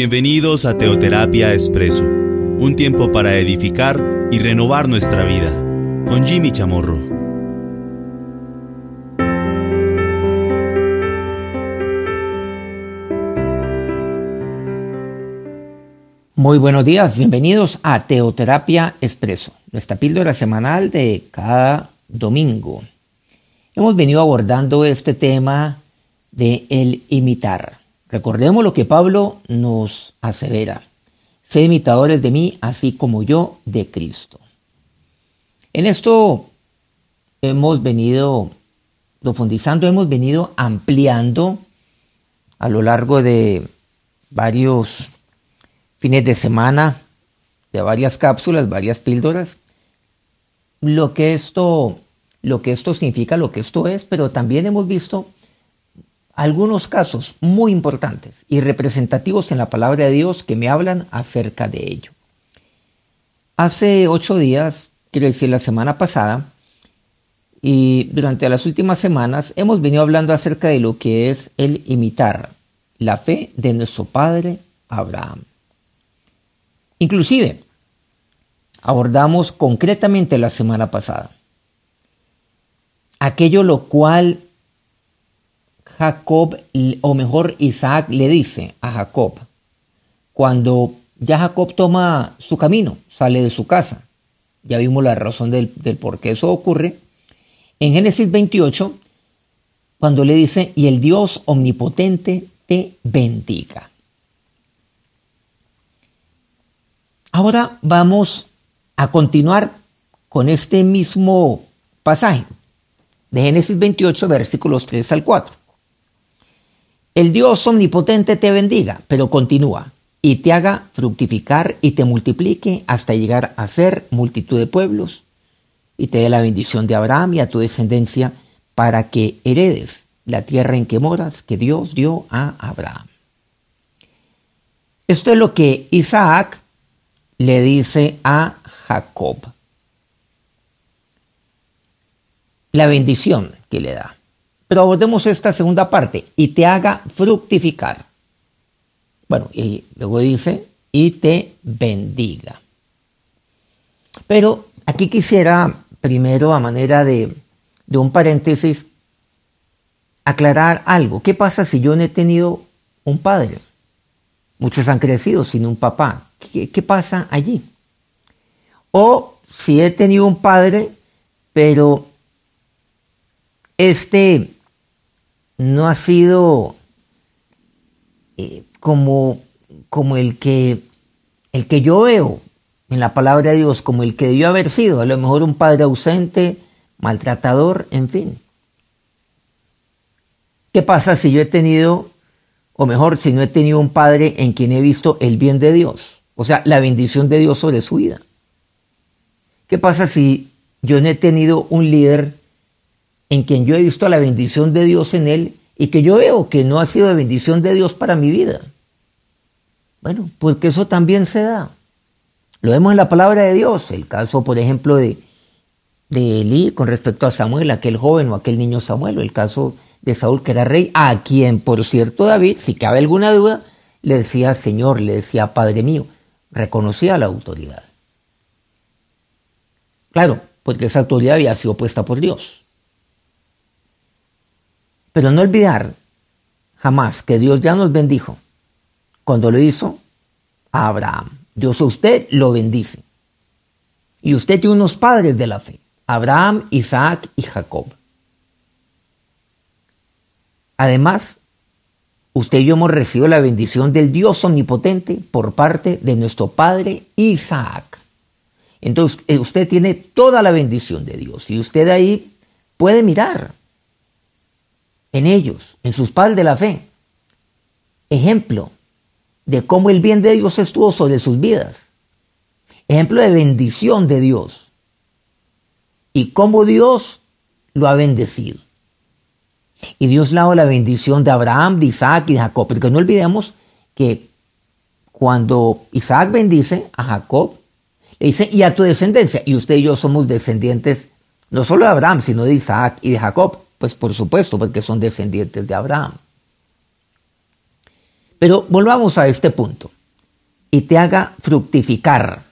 Bienvenidos a Teoterapia Expreso, un tiempo para edificar y renovar nuestra vida, con Jimmy Chamorro. Muy buenos días, bienvenidos a Teoterapia Expreso, nuestra píldora semanal de cada domingo. Hemos venido abordando este tema de el imitar. Recordemos lo que Pablo nos asevera. Sé imitadores de mí, así como yo de Cristo. En esto hemos venido profundizando, hemos venido ampliando a lo largo de varios fines de semana, de varias cápsulas, varias píldoras, lo que esto, lo que esto significa, lo que esto es, pero también hemos visto algunos casos muy importantes y representativos en la palabra de Dios que me hablan acerca de ello. Hace ocho días, quiero decir la semana pasada, y durante las últimas semanas hemos venido hablando acerca de lo que es el imitar la fe de nuestro padre Abraham. Inclusive, abordamos concretamente la semana pasada aquello lo cual Jacob, o mejor Isaac le dice a Jacob, cuando ya Jacob toma su camino, sale de su casa, ya vimos la razón del, por qué eso ocurre, en Génesis 28, cuando le dice, y el Dios omnipotente te bendiga. Ahora vamos a continuar con este mismo pasaje de Génesis 28, versículos 3 al 4. El Dios omnipotente te bendiga, pero continúa, y te haga fructificar y te multiplique hasta llegar a ser multitud de pueblos, y te dé la bendición de Abraham y a tu descendencia, para que heredes la tierra en que moras, que Dios dio a Abraham. Esto es lo que Isaac le dice a Jacob. La bendición que le da. Pero abordemos esta segunda parte, y te haga fructificar. Bueno, y luego dice, y te bendiga. Pero aquí quisiera primero, a manera de, de un paréntesis, aclarar algo. ¿Qué pasa si yo no he tenido un padre? Muchos han crecido sin un papá. ¿Qué, qué pasa allí? O si he tenido un padre, pero este no ha sido eh, como, como el, que, el que yo veo en la palabra de Dios, como el que debió haber sido, a lo mejor un padre ausente, maltratador, en fin. ¿Qué pasa si yo he tenido, o mejor, si no he tenido un padre en quien he visto el bien de Dios? O sea, la bendición de Dios sobre su vida. ¿Qué pasa si yo no he tenido un líder en quien yo he visto la bendición de Dios en él y que yo veo que no ha sido de bendición de Dios para mi vida. Bueno, porque eso también se da. Lo vemos en la palabra de Dios. El caso, por ejemplo, de, de Elí con respecto a Samuel, aquel joven o aquel niño Samuel, o el caso de Saúl, que era rey, a quien, por cierto, David, si cabe alguna duda, le decía Señor, le decía Padre mío, reconocía la autoridad. Claro, porque esa autoridad había sido puesta por Dios. Pero no olvidar jamás que Dios ya nos bendijo cuando lo hizo a Abraham. Dios a usted lo bendice. Y usted tiene unos padres de la fe, Abraham, Isaac y Jacob. Además, usted y yo hemos recibido la bendición del Dios omnipotente por parte de nuestro padre Isaac. Entonces, eh, usted tiene toda la bendición de Dios y usted ahí puede mirar en ellos, en sus padres de la fe, ejemplo de cómo el bien de Dios estuvo sobre sus vidas, ejemplo de bendición de Dios y cómo Dios lo ha bendecido. Y Dios le ha dado la bendición de Abraham, de Isaac y de Jacob, porque no olvidemos que cuando Isaac bendice a Jacob, le dice, y a tu descendencia, y usted y yo somos descendientes no solo de Abraham, sino de Isaac y de Jacob. Pues por supuesto, porque son descendientes de Abraham. Pero volvamos a este punto. Y te haga fructificar.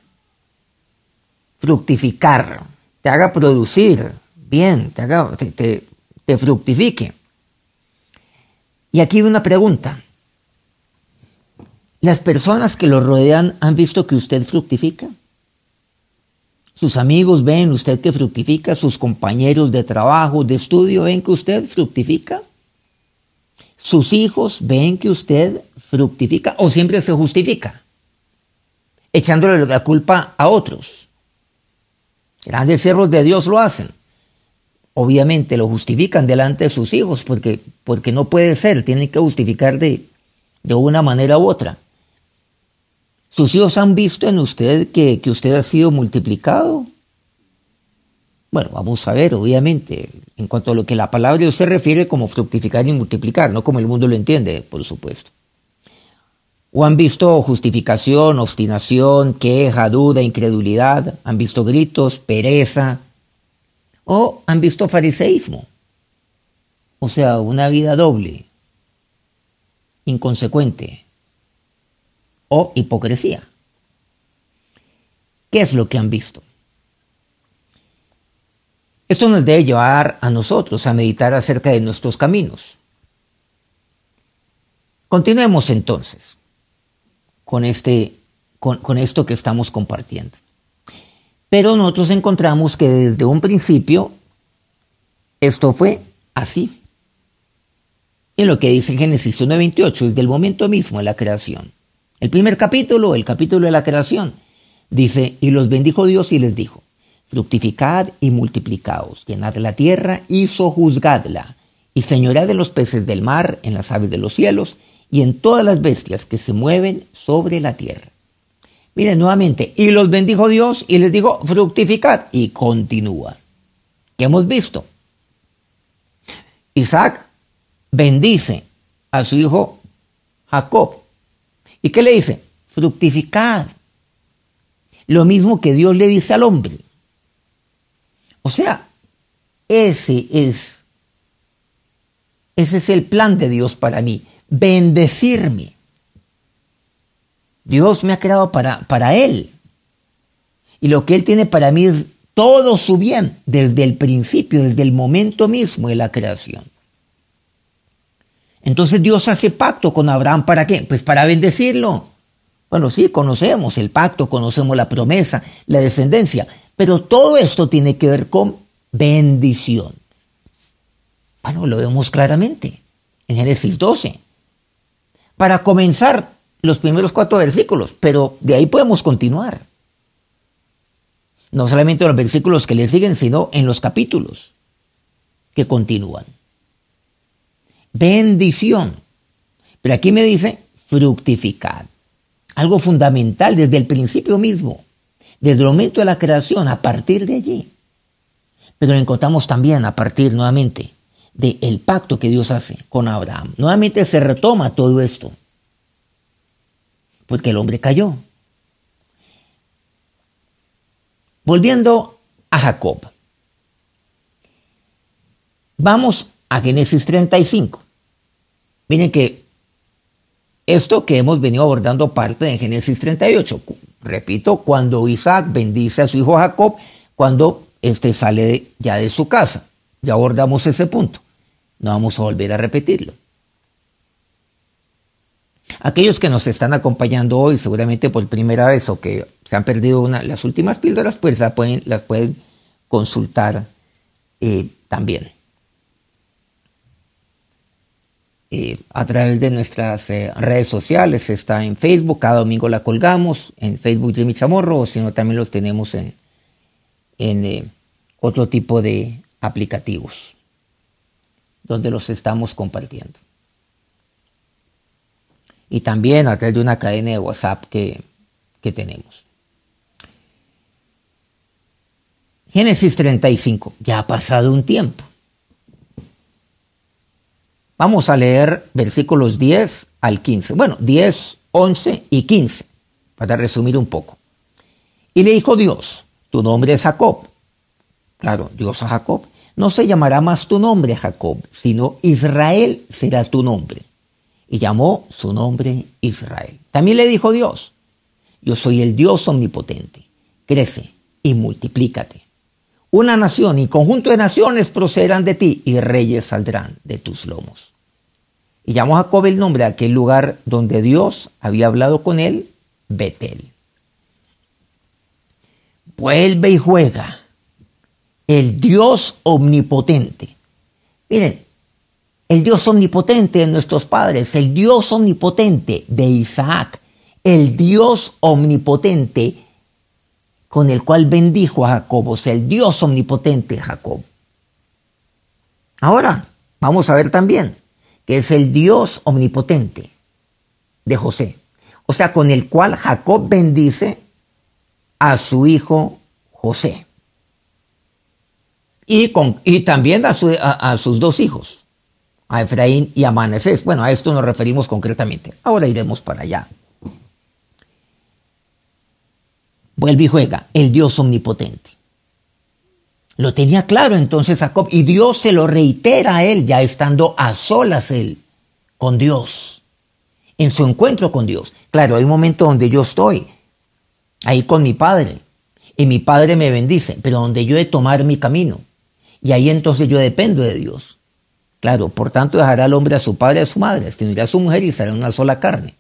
Fructificar. Te haga producir. Bien, te, haga, te, te fructifique. Y aquí una pregunta. ¿Las personas que lo rodean han visto que usted fructifica? Sus amigos ven usted que fructifica, sus compañeros de trabajo, de estudio ven que usted fructifica. Sus hijos ven que usted fructifica o siempre se justifica, echándole la culpa a otros. Grandes siervos de Dios lo hacen. Obviamente lo justifican delante de sus hijos porque, porque no puede ser, tienen que justificar de, de una manera u otra. ¿Sus hijos han visto en usted que, usted ha sido multiplicado? Bueno, vamos a ver, obviamente, en cuanto a lo que la palabra de se refiere como fructificar y multiplicar, no como el mundo lo entiende, por supuesto. ¿O han visto justificación, obstinación, queja, duda, incredulidad? ¿Han visto gritos, pereza? ¿O han visto fariseísmo? O sea, una vida doble, inconsecuente, o hipocresía. ¿Qué es lo que han visto? Esto nos debe llevar a nosotros a meditar acerca de nuestros caminos. Continuemos entonces con, este, con, esto que estamos compartiendo. Pero nosotros encontramos que desde un principio esto fue así. Y lo que dice Génesis 1.28, desde el momento mismo de la creación. El primer capítulo, el capítulo de la creación, dice, y los bendijo Dios y les dijo, fructificad y multiplicaos, llenad la tierra y sojuzgadla, y señoread de los peces del mar, en las aves de los cielos, y en todas las bestias que se mueven sobre la tierra. Miren nuevamente, y los bendijo Dios y les dijo, fructificad, y continúa. ¿Qué hemos visto? Isaac bendice a su hijo Jacob ¿Y qué le dice? Fructificad. Lo mismo que Dios le dice al hombre. O sea, ese es, ese es el plan de Dios para mí, bendecirme. Dios me ha creado para, para Él. Y lo que Él tiene para mí es todo su bien desde el principio, desde el momento mismo de la creación. Entonces Dios hace pacto con Abraham para qué? Pues para bendecirlo. Bueno, sí, conocemos el pacto, conocemos la promesa, la descendencia, pero todo esto tiene que ver con bendición. Bueno, lo vemos claramente en Génesis 12. Para comenzar los primeros cuatro versículos, pero de ahí podemos continuar. No solamente en los versículos que le siguen, sino en los capítulos que continúan bendición. Pero aquí me dice fructificar. Algo fundamental desde el principio mismo, desde el momento de la creación, a partir de allí. Pero lo encontramos también a partir nuevamente del pacto que Dios hace con Abraham. Nuevamente se retoma todo esto. Porque el hombre cayó. Volviendo a Jacob. Vamos a Génesis 35. Miren que esto que hemos venido abordando parte de Génesis 38. Repito, cuando Isaac bendice a su hijo Jacob, cuando éste sale ya de su casa. Ya abordamos ese punto. No vamos a volver a repetirlo. Aquellos que nos están acompañando hoy, seguramente por primera vez o que se han perdido una, las últimas píldoras, pues las pueden, las pueden consultar eh, también. Eh, a través de nuestras eh, redes sociales. Está en Facebook, cada domingo la colgamos, en Facebook Jimmy Chamorro, o si no, también los tenemos en, en eh, otro tipo de aplicativos donde los estamos compartiendo. Y también a través de una cadena de WhatsApp que, que tenemos. Génesis 35, ya ha pasado un tiempo. Vamos a leer versículos 10 al 15. Bueno, 10, 11 y 15, para resumir un poco. Y le dijo Dios, tu nombre es Jacob. Claro, Dios a Jacob. No se llamará más tu nombre Jacob, sino Israel será tu nombre. y llamó su nombre Israel. También le dijo Dios, yo soy el Dios omnipotente, crece y multiplícate. Una nación y conjunto de naciones procederán de ti y reyes saldrán de tus lomos. Y llamó Jacob el nombre a aquel lugar donde Dios había hablado con él, Betel. Vuelve y juega. El Dios omnipotente. Miren, el Dios omnipotente de nuestros padres, el Dios omnipotente de Isaac, el Dios omnipotente con el cual bendijo a Jacob, o sea, el Dios omnipotente Jacob. Ahora, vamos a ver también que es el Dios omnipotente de José, o sea, con el cual Jacob bendice a su hijo José. Y, con, y también a, a sus dos hijos, a Efraín y a Manasés. Bueno, a esto nos referimos concretamente. Ahora iremos para allá. Vuelve y juega, el Dios omnipotente. Lo tenía claro entonces Jacob y Dios se lo reitera a él, ya estando a solas él con Dios, en su encuentro con Dios. Claro, hay un momento donde yo estoy ahí con mi padre y mi padre me bendice, pero donde yo he de tomar mi camino. Y ahí entonces yo dependo de Dios. Claro, por tanto dejará al hombre a su padre y a su madre, tendrá a su mujer y será una sola carne.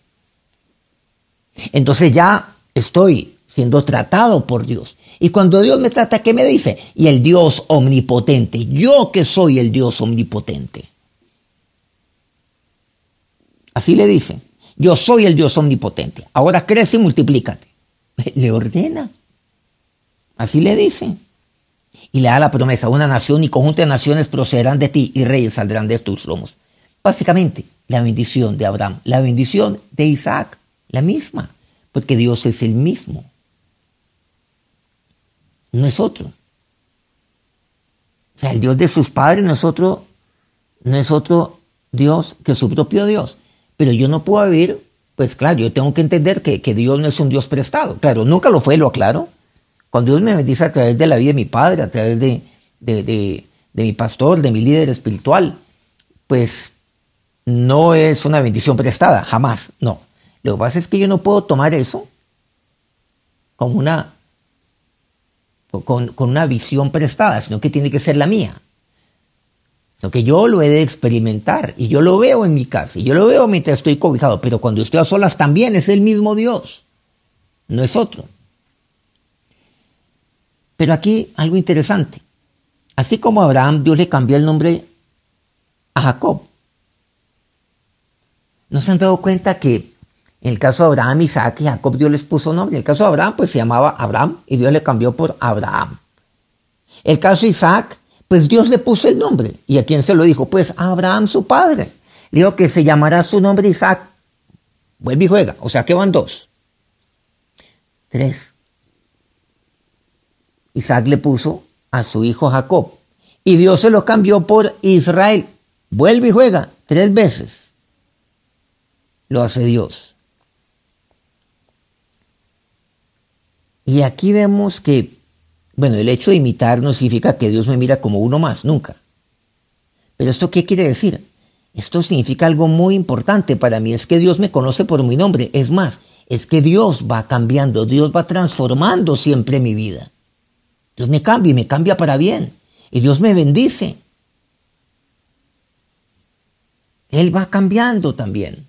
Entonces ya estoy siendo tratado por Dios. Y cuando Dios me trata, ¿qué me dice? Y el Dios omnipotente, yo que soy el Dios omnipotente. Así le dice, yo soy el Dios omnipotente. Ahora crece y multiplícate. Le ordena. Así le dice y le da la promesa, una nación y conjunto de naciones procederán de ti y reyes saldrán de tus lomos. Básicamente, la bendición de Abraham, la bendición de Isaac, la misma, porque Dios es el mismo. No es otro. O sea, el Dios de sus padres no es otro, no es otro Dios que su propio Dios. Pero yo no puedo vivir, pues claro, yo tengo que entender que, que Dios no es un Dios prestado. Claro, nunca lo fue, lo aclaro cuando Dios me bendice a través de la vida de mi padre, a través de, de, mi pastor, de mi líder espiritual, pues no es una bendición prestada, jamás, no. Lo que pasa es que yo no puedo tomar eso como una, con, con, una visión prestada, sino que tiene que ser la mía. Lo que yo lo he de experimentar y yo lo veo en mi casa y yo lo veo mientras estoy cobijado, pero cuando estoy a solas también es el mismo Dios, no es otro. Pero aquí algo interesante. Así como Abraham Dios le cambió el nombre a Jacob. ¿No se han dado cuenta que en el caso de Abraham, Isaac y Jacob Dios les puso nombre? En el caso de Abraham pues se llamaba Abraham y Dios le cambió por Abraham. El caso de Isaac pues Dios le puso el nombre. ¿Y a quién se lo dijo? Pues a Abraham su padre. Le dijo que se llamará su nombre Isaac. Vuelve y juega. O sea que van dos. Tres. Isaac le puso a su hijo Jacob. Y Dios se lo cambió por Israel. Vuelve y juega tres veces. Lo hace Dios. Y aquí vemos que, bueno, el hecho de imitar no significa que Dios me mira como uno más, nunca. Pero esto qué quiere decir? Esto significa algo muy importante para mí, es que Dios me conoce por mi nombre. Es más, es que Dios va cambiando, Dios va transformando siempre mi vida. Dios me cambia y me cambia para bien. Y Dios me bendice. Él va cambiando también.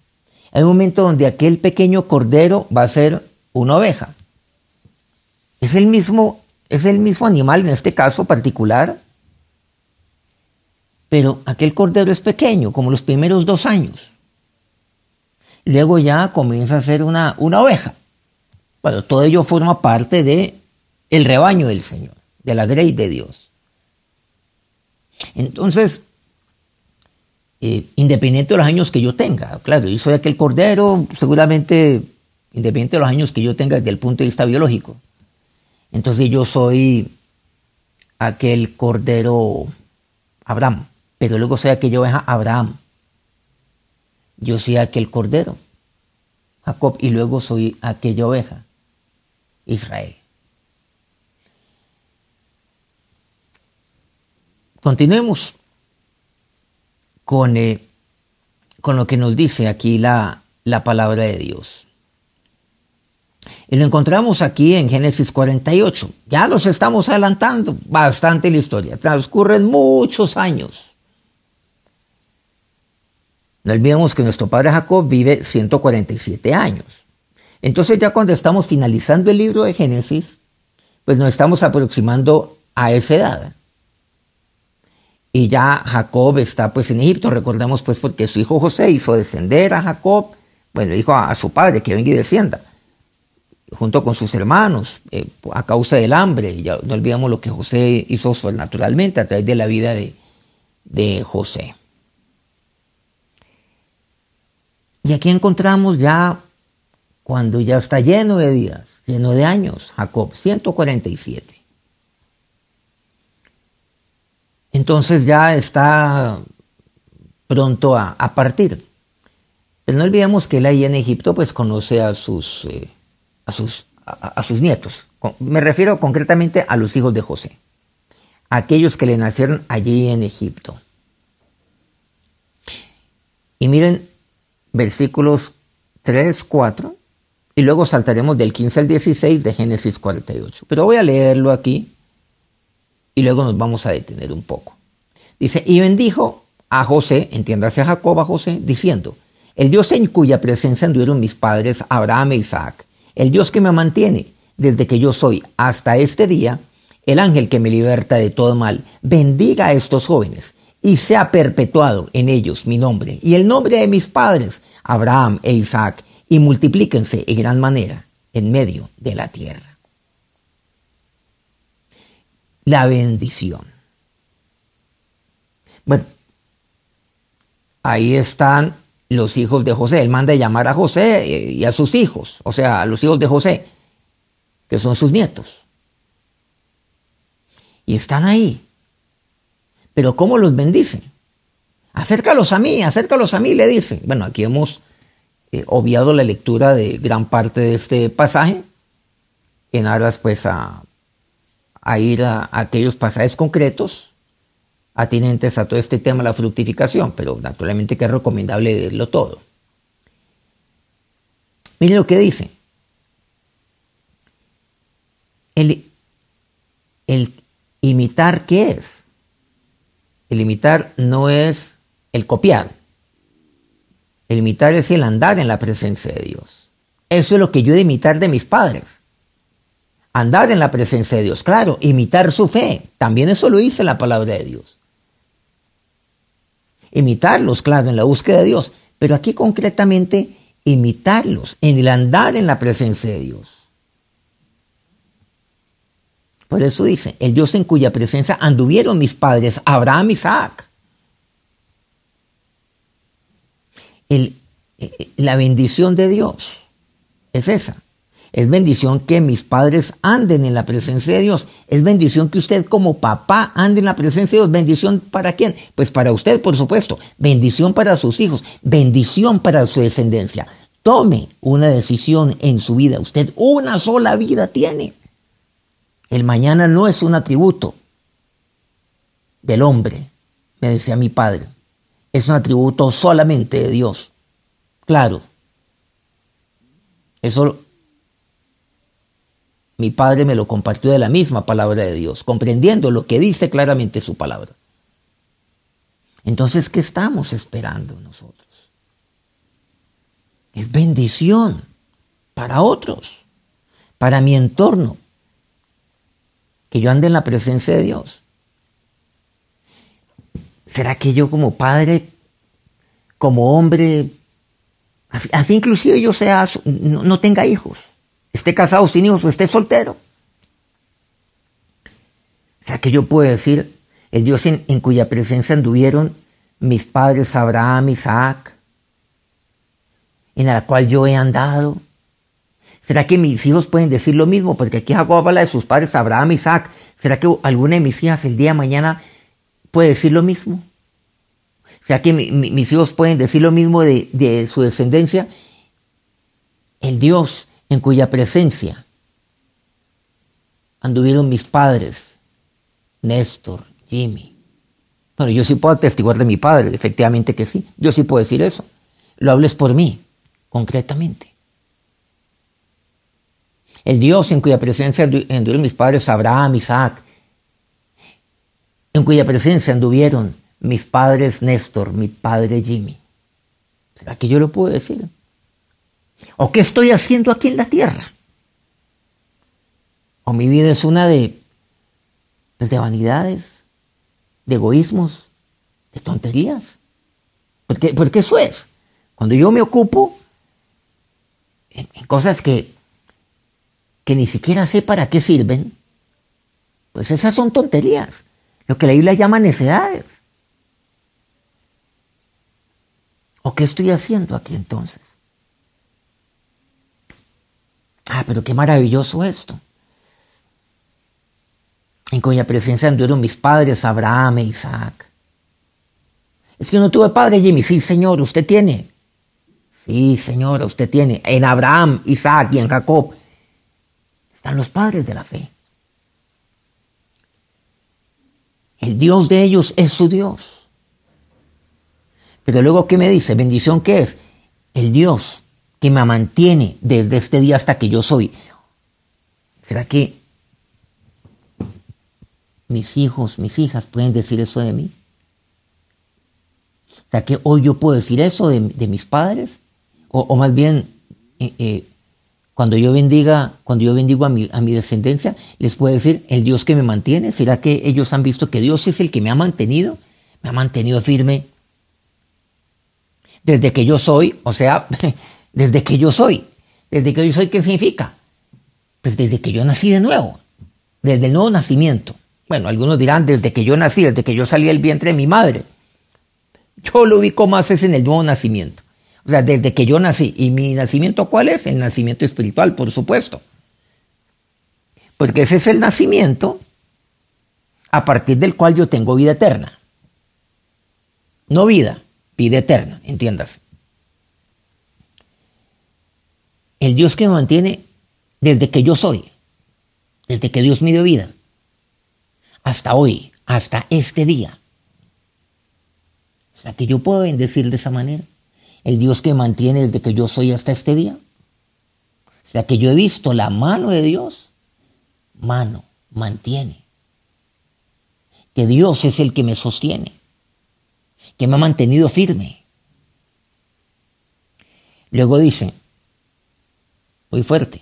Hay un momento donde aquel pequeño cordero va a ser una oveja. Es el mismo, es el mismo animal en este caso particular, pero aquel cordero es pequeño, como los primeros dos años. Luego ya comienza a ser una, una oveja. Bueno, todo ello forma parte de el rebaño del Señor de la grey de Dios. Entonces, eh, independiente de los años que yo tenga, claro, yo soy aquel cordero, seguramente independiente de los años que yo tenga desde el punto de vista biológico. Entonces yo soy aquel cordero Abraham, pero luego soy aquella oveja Abraham. Yo soy aquel cordero Jacob y luego soy aquella oveja Israel. Continuemos con eh, con lo que nos dice aquí la, la palabra de Dios. Y lo encontramos aquí en Génesis 48. Ya los estamos adelantando bastante la historia. Transcurren muchos años. No olvidemos que nuestro padre Jacob vive 147 años. Entonces ya cuando estamos finalizando el libro de Génesis, pues nos estamos aproximando a esa edad. Y ya Jacob está pues en Egipto, recordemos pues porque su hijo José hizo descender a Jacob, bueno, dijo a, su padre que venga y descienda, junto con sus hermanos, eh, a causa del hambre. Ya no olvidemos lo que José hizo naturalmente a través de la vida de, de José. Y aquí encontramos ya cuando ya está lleno de días, lleno de años, Jacob, 147. entonces ya está pronto a, partir. Pero no olvidemos que él ahí en Egipto pues conoce a sus, eh, a sus, a, sus nietos. Me refiero concretamente a los hijos de José, aquellos que le nacieron allí en Egipto. Y miren versículos 3, 4, y luego saltaremos del 15 al 16 de Génesis 48. Pero voy a leerlo aquí y luego nos vamos a detener un poco. Dice, y bendijo a José, entiéndase a Jacob a José, diciendo, el Dios en cuya presencia anduvieron mis padres Abraham e Isaac, el Dios que me mantiene desde que yo soy hasta este día, el ángel que me liberta de todo mal, bendiga a estos jóvenes y sea perpetuado en ellos mi nombre y el nombre de mis padres, Abraham e Isaac, y multiplíquense en gran manera en medio de la tierra la bendición. Bueno, ahí están los hijos de José. Él manda llamar a José y a sus hijos, o sea, a los hijos de José, que son sus nietos. Y están ahí. Pero ¿cómo los bendicen? Acércalos a mí, acércalos a mí, le dice. Bueno, aquí hemos eh, obviado la lectura de gran parte de este pasaje en aras pues a ir a, aquellos pasajes concretos atinentes a todo este tema de la fructificación, pero naturalmente que es recomendable leerlo todo. Miren lo que dice. El, el imitar, ¿qué es? El imitar no es el copiar. El imitar es el andar en la presencia de Dios. Eso es lo que yo he de imitar de mis padres andar en la presencia de Dios. Claro, imitar su fe. También eso lo dice la palabra de Dios. Imitarlos, claro, en la búsqueda de Dios. Pero aquí concretamente, imitarlos en el andar en la presencia de Dios. Por eso dice, el Dios en cuya presencia anduvieron mis padres, Abraham y Isaac. Eh, eh, la bendición de Dios es esa. Es bendición que mis padres anden en la presencia de Dios. Es bendición que usted como papá ande en la presencia de Dios. ¿Bendición para quién? Pues para usted, por supuesto. Bendición para sus hijos. Bendición para su descendencia. Tome una decisión en su vida. Usted una sola vida tiene. El mañana no es un atributo del hombre, me decía mi padre. Es un atributo solamente de Dios. Claro. Eso mi padre me lo compartió de la misma palabra de Dios, comprendiendo lo que dice claramente su palabra. Entonces, ¿qué estamos esperando nosotros? Es bendición para otros, para mi entorno, que yo ande en la presencia de Dios. ¿Será que yo como padre, como hombre, así, inclusive yo sea, no tenga hijos? Esté casado sin hijos o esté soltero. O sea que yo puedo decir, el Dios en, cuya presencia anduvieron mis padres Abraham, Isaac, en la cual yo he andado. ¿Será que mis hijos pueden decir lo mismo? Porque aquí Jacob habla de sus padres Abraham, Isaac. ¿Será que alguna de mis hijas el día de mañana puede decir lo mismo? ¿Será que mis hijos pueden decir lo mismo de su descendencia? El Dios en cuya presencia anduvieron mis padres, Néstor, Jimmy, Bueno, yo sí puedo atestiguar de mi padre, efectivamente que sí. Yo sí puedo decir eso. Lo hables por mí, concretamente. El Dios en cuya presencia anduvieron mis padres Abraham, Isaac, en cuya presencia anduvieron mis padres Néstor, mi padre Jimmy. ¿Será que yo lo puedo decir? ¿O qué estoy haciendo aquí en la tierra? ¿O mi vida es una de, pues, de vanidades, de egoísmos, de tonterías? Porque, porque eso es. Cuando yo me ocupo en, cosas que, que ni siquiera sé para qué sirven, pues esas son tonterías. Lo que la Biblia llama necedades. ¿O qué estoy haciendo aquí entonces? Ah, pero qué maravilloso esto. En cuya presencia anduvieron mis padres, Abraham e Isaac. Es que no tuve padre, Jimmy. Sí, señor, usted tiene. Sí, señora, usted tiene. En Abraham, Isaac y en Jacob están los padres de la fe. El Dios de ellos es su Dios. Pero luego, ¿qué me dice? ¿Bendición qué es? El Dios que me mantiene desde este día hasta que yo soy. ¿Será que mis hijos, mis hijas pueden decir eso de mí? ¿Será que hoy yo puedo decir eso de, mis padres? O, más bien, eh, eh, cuando yo bendiga, cuando yo bendigo a mi, a mi descendencia, les puedo decir el Dios que me mantiene. ¿Será que ellos han visto que Dios es el que me ha mantenido? Me ha mantenido firme desde que yo soy, o sea, desde que yo soy. Desde que yo soy, ¿qué significa? Pues desde que yo nací de nuevo, desde el nuevo nacimiento. Bueno, algunos dirán desde que yo nací, desde que yo salí del vientre de mi madre. Yo lo ubico más es en el nuevo nacimiento. O sea, desde que yo nací. ¿Y mi nacimiento cuál es? El nacimiento espiritual, por supuesto. Porque ese es el nacimiento a partir del cual yo tengo vida eterna. No vida, vida eterna, entiendas. El Dios que me mantiene desde que yo soy, desde que Dios me dio vida, hasta hoy, hasta este día. Sea, que yo puedo bendecir de esa manera. El Dios que mantiene desde que yo soy hasta este día. Sea, que yo he visto la mano de Dios. Mano, mantiene. Que Dios es el que me sostiene que me ha mantenido firme. Luego dice, muy fuerte.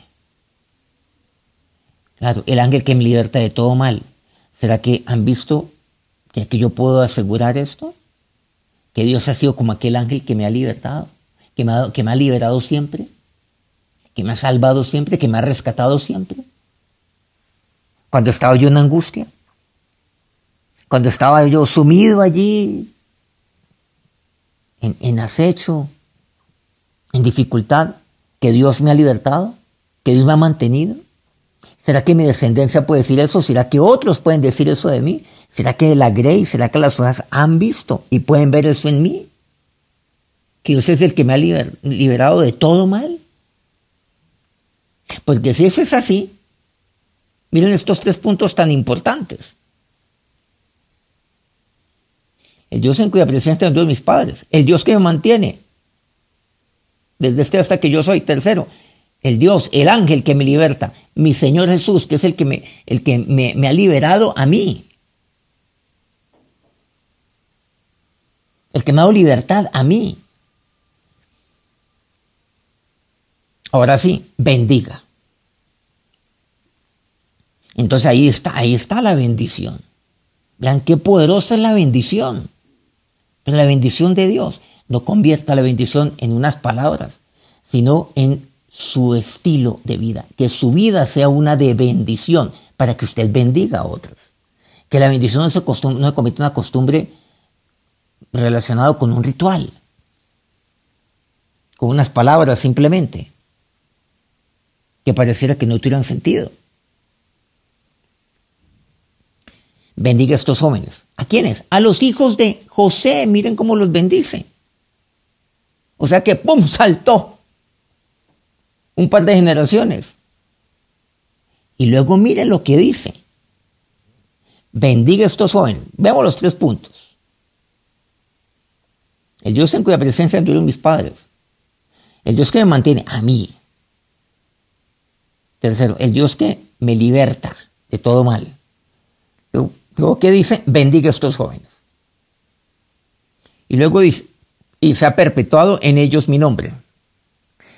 Claro, el ángel que me liberta de todo mal. ¿Será que han visto que, yo puedo asegurar esto? Que Dios ha sido como aquel ángel que me ha libertado, que me ha, que me ha liberado siempre, que me ha salvado siempre, que me ha rescatado siempre. Cuando estaba yo en angustia, cuando estaba yo sumido allí en, acecho, en dificultad, que Dios me ha libertado, que Dios me ha mantenido. ¿Será que mi descendencia puede decir eso? ¿Será que otros pueden decir eso de mí? ¿Será que la Grey, será que las hojas han visto y pueden ver eso en mí? Que Dios es el que me ha liberado de todo mal. Porque si eso es así, miren estos tres puntos tan importantes. el Dios en cuya presencia de mis padres, el Dios que me mantiene desde este hasta que yo soy. Tercero, el Dios, el ángel que me liberta, mi Señor Jesús, que es el que me, el que me, ha liberado a mí. El que me ha dado libertad a mí. Ahora sí, bendiga. Entonces ahí está, ahí está la bendición. Vean qué poderosa es la bendición. La bendición de Dios no convierta la bendición en unas palabras, sino en su estilo de vida. Que su vida sea una de bendición para que usted bendiga a otros. Que la bendición no se, no convierta en una costumbre relacionada con un ritual, con unas palabras simplemente, que pareciera que no tuvieran sentido. bendiga a estos jóvenes. ¿A quiénes? A los hijos de José. Miren cómo los bendice. O sea que, ¡pum!, saltó un par de generaciones. Y luego miren lo que dice. Bendiga a estos jóvenes. Veamos los tres puntos. El Dios en cuya presencia tuvieron mis padres. El Dios que me mantiene a mí. Tercero, el Dios que me liberta de todo mal. Luego, ¿qué dice? Bendiga a estos jóvenes. Y luego dice, y se ha perpetuado en ellos mi nombre.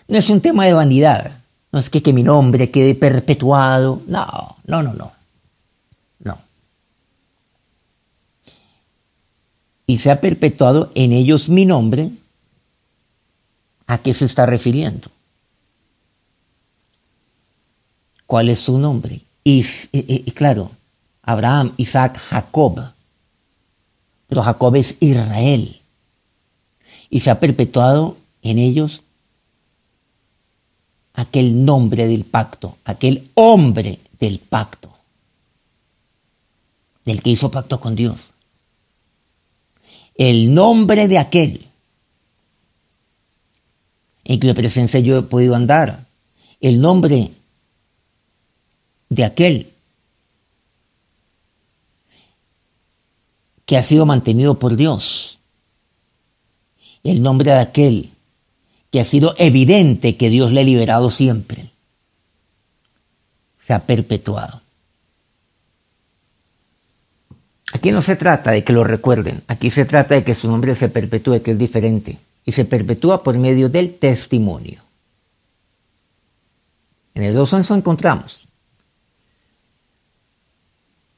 No es un tema de vanidad. No es que, que mi nombre quede perpetuado. No, no, no, no. No. Y se ha perpetuado en ellos mi nombre. ¿A qué se está refiriendo? ¿Cuál es su nombre? Y, claro, Abraham, Isaac, Jacob. Pero Jacob es Israel. Y se ha perpetuado en ellos aquel nombre del pacto, aquel hombre del pacto, del que hizo pacto con Dios. El nombre de aquel en cuya presencia yo he podido andar. El nombre de aquel que ha sido mantenido por Dios. El nombre de aquel que ha sido evidente que Dios le ha liberado siempre, se ha perpetuado. Aquí no se trata de que lo recuerden, aquí se trata de que su nombre se perpetúe, que es diferente, y se perpetúa por medio del testimonio. En el 2.11 encontramos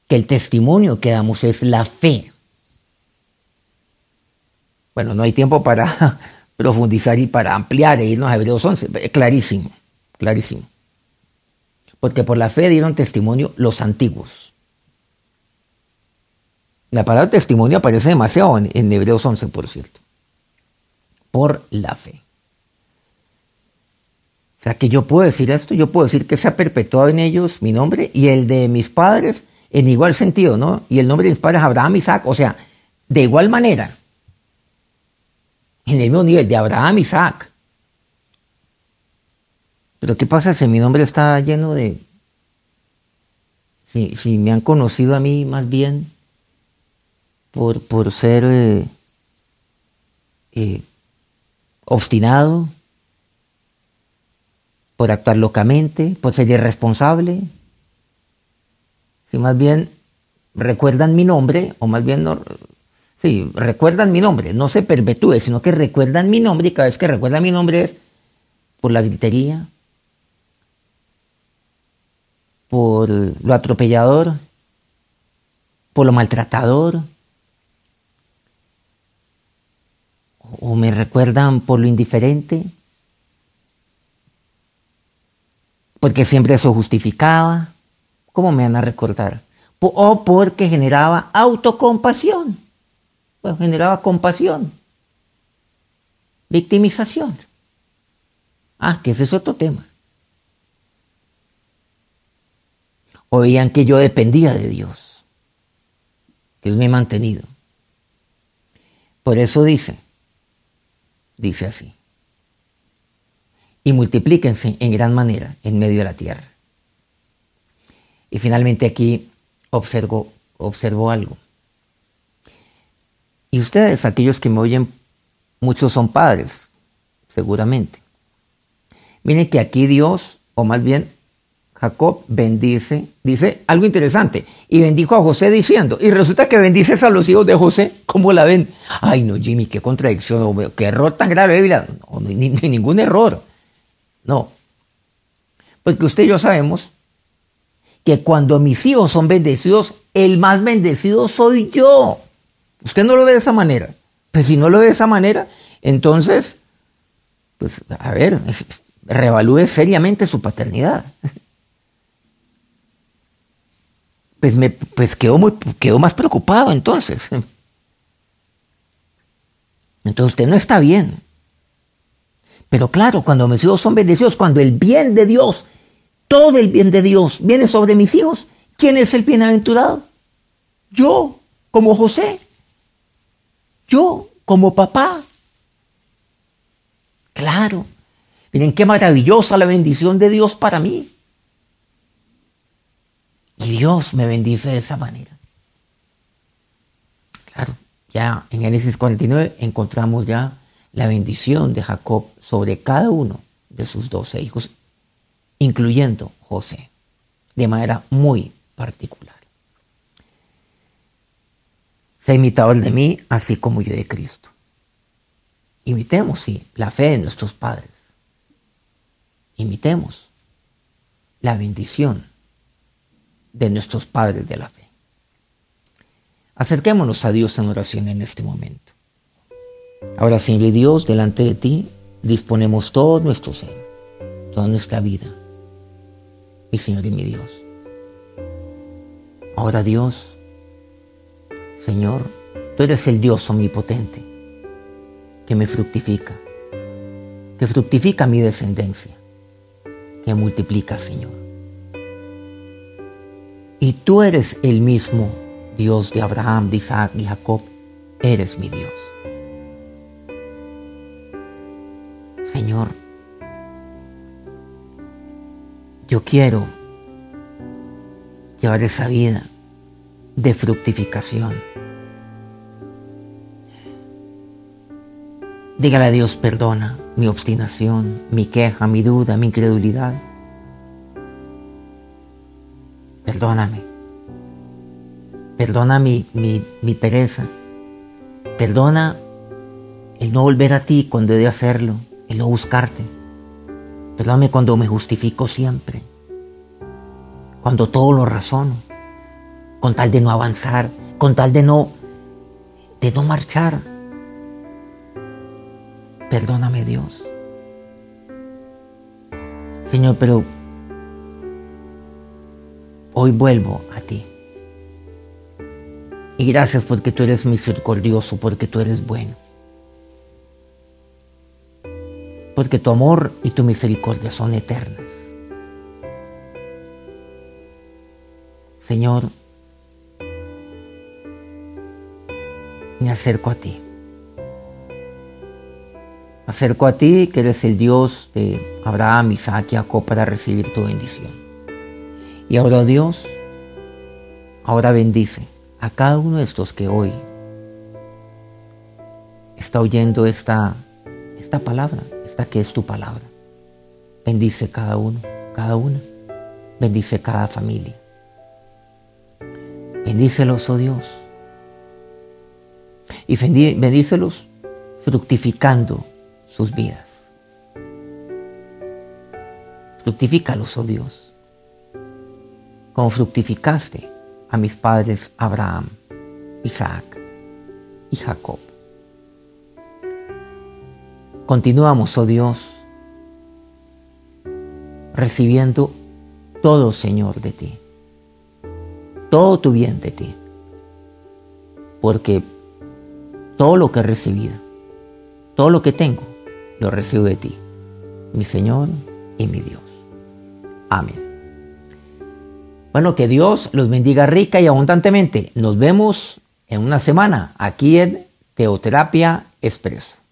que el testimonio que damos es la fe. Bueno, no hay tiempo para profundizar y para ampliar e irnos a Hebreos 11. Clarísimo, clarísimo. Porque por la fe dieron testimonio los antiguos. La palabra testimonio aparece demasiado en, Hebreos 11, por cierto. Por la fe. O sea que yo puedo decir esto, yo puedo decir que se ha perpetuado en ellos mi nombre y el de mis padres en igual sentido, ¿no? Y el nombre de mis padres Abraham, Isaac, o sea, de igual manera en el mismo nivel de Abraham, Isaac. Pero ¿qué pasa si mi nombre está lleno de... Si, me han conocido a mí más bien por, por ser eh, eh, obstinado, por actuar locamente, por ser irresponsable. Si más bien recuerdan mi nombre, o más bien no, Sí, recuerdan mi nombre, no se perpetúe, sino que recuerdan mi nombre y cada vez que recuerdan mi nombre es por la gritería, por lo atropellador, por lo maltratador, o me recuerdan por lo indiferente, porque siempre eso justificaba, ¿cómo me van a recordar? O porque generaba autocompasión pues generaba compasión, victimización. Ah, que ese es otro tema. O veían que yo dependía de Dios, que Él me ha mantenido. Por eso dice, dice así, y multiplíquense en gran manera en medio de la tierra. Y finalmente aquí observo, observo algo. Y ustedes, aquellos que me oyen, muchos son padres, seguramente. Miren que aquí Dios, o más bien Jacob, bendice, dice algo interesante, y bendijo a José diciendo, y resulta que bendices a los hijos de José, ¿cómo la ven? Ay, no, Jimmy, qué contradicción, qué error tan grave, no, no, ni, ningún error. No. Porque usted y yo sabemos que cuando mis hijos son bendecidos, el más bendecido soy yo. Usted no lo ve de esa manera. Pues si no lo ve de esa manera, entonces, pues a ver, revalúe seriamente su paternidad. Pues, me, pues quedó, muy, quedó más preocupado entonces. Entonces usted no está bien. Pero claro, cuando mis hijos son bendecidos, cuando el bien de Dios, todo el bien de Dios viene sobre mis hijos, ¿quién es el bienaventurado? Yo, como José. Yo, como papá. Claro. Miren qué maravillosa la bendición de Dios para mí. Y Dios me bendice de esa manera. Claro. ya en Génesis 49 encontramos ya la bendición de Jacob sobre cada uno de sus doce hijos, incluyendo José, de manera muy particular. Sé imitador de mí, así como yo de Cristo. Imitemos, sí, la fe de nuestros padres. Imitemos la bendición de nuestros padres de la fe. Acerquémonos a Dios en oración en este momento. Ahora, Señor Dios, delante de ti disponemos todo nuestro ser, toda nuestra vida, mi Señor y mi Dios. Ahora, Dios, Señor, tú eres el Dios omnipotente que me fructifica, que fructifica mi descendencia, que multiplica, Señor. Y tú eres el mismo Dios de Abraham, de Isaac y Jacob, eres mi Dios. Señor, yo quiero llevar esa vida de fructificación. Dígale a Dios, perdona mi obstinación, mi queja, mi duda, mi incredulidad. Perdóname. Perdona mi, mi, mi pereza. Perdona el no volver a ti cuando he de hacerlo, el no buscarte. Perdóname cuando me justifico siempre, cuando todo lo razono, con tal de no avanzar, con tal de no, de no marchar. Perdóname Dios. Señor, pero hoy vuelvo a ti. Y gracias porque tú eres misericordioso, porque tú eres bueno. Porque tu amor y tu misericordia son eternas. Señor, me acerco a ti. Acerco a ti que eres el Dios de Abraham, Isaac y Jacob para recibir tu bendición. Y ahora Dios, ahora bendice a cada uno de estos que hoy está oyendo esta, esta palabra, esta que es tu palabra. Bendice cada uno, cada una. Bendice cada familia. Bendícelos, oh Dios. Y bendícelos fructificando sus vidas. Fructifícalos, oh Dios, como fructificaste a mis padres Abraham, Isaac y Jacob. Continuamos, oh Dios, recibiendo todo, Señor, de ti, todo tu bien de ti, porque todo lo que he recibido, todo lo que tengo, lo recibo de ti, mi Señor y mi Dios. Amén. Bueno, que Dios los bendiga rica y abundantemente. Nos vemos en una semana aquí en Teoterapia Expreso.